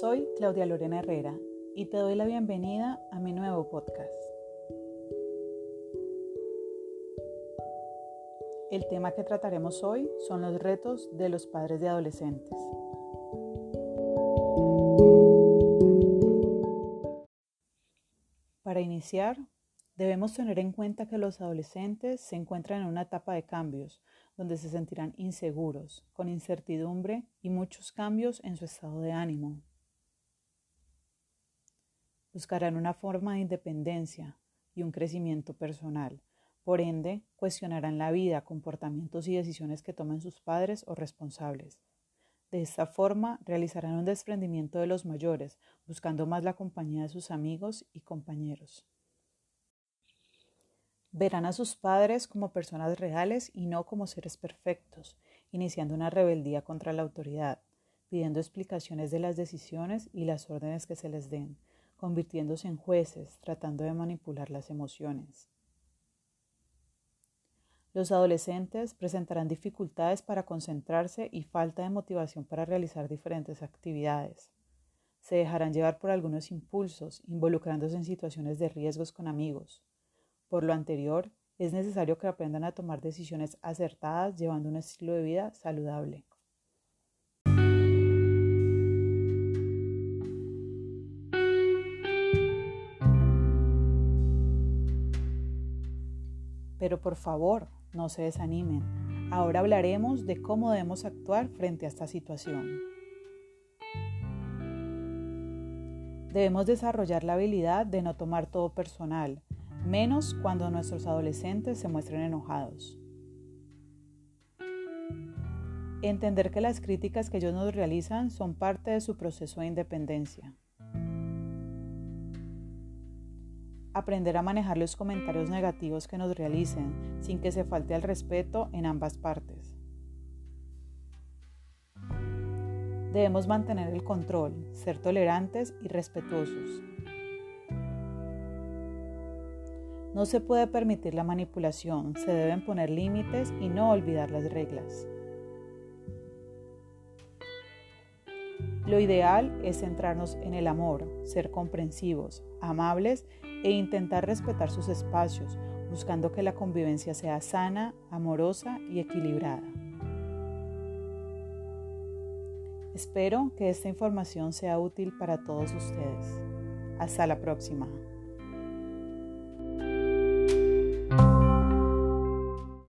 Soy Claudia Lorena Herrera y te doy la bienvenida a mi nuevo podcast. El tema que trataremos hoy son los retos de los padres de adolescentes. Para iniciar, debemos tener en cuenta que los adolescentes se encuentran en una etapa de cambios, donde se sentirán inseguros, con incertidumbre y muchos cambios en su estado de ánimo. Buscarán una forma de independencia y un crecimiento personal. Por ende, cuestionarán la vida, comportamientos y decisiones que tomen sus padres o responsables. De esta forma, realizarán un desprendimiento de los mayores, buscando más la compañía de sus amigos y compañeros. Verán a sus padres como personas reales y no como seres perfectos, iniciando una rebeldía contra la autoridad, pidiendo explicaciones de las decisiones y las órdenes que se les den, convirtiéndose en jueces, tratando de manipular las emociones. Los adolescentes presentarán dificultades para concentrarse y falta de motivación para realizar diferentes actividades. Se dejarán llevar por algunos impulsos, involucrándose en situaciones de riesgos con amigos. Por lo anterior, es necesario que aprendan a tomar decisiones acertadas llevando un estilo de vida saludable. Pero por favor, no se desanimen. Ahora hablaremos de cómo debemos actuar frente a esta situación. Debemos desarrollar la habilidad de no tomar todo personal, menos cuando nuestros adolescentes se muestren enojados. Entender que las críticas que ellos nos realizan son parte de su proceso de independencia. Aprender a manejar los comentarios negativos que nos realicen sin que se falte al respeto en ambas partes. Debemos mantener el control, ser tolerantes y respetuosos. No se puede permitir la manipulación, se deben poner límites y no olvidar las reglas. Lo ideal es centrarnos en el amor, ser comprensivos, amables e intentar respetar sus espacios, buscando que la convivencia sea sana, amorosa y equilibrada. Espero que esta información sea útil para todos ustedes. Hasta la próxima.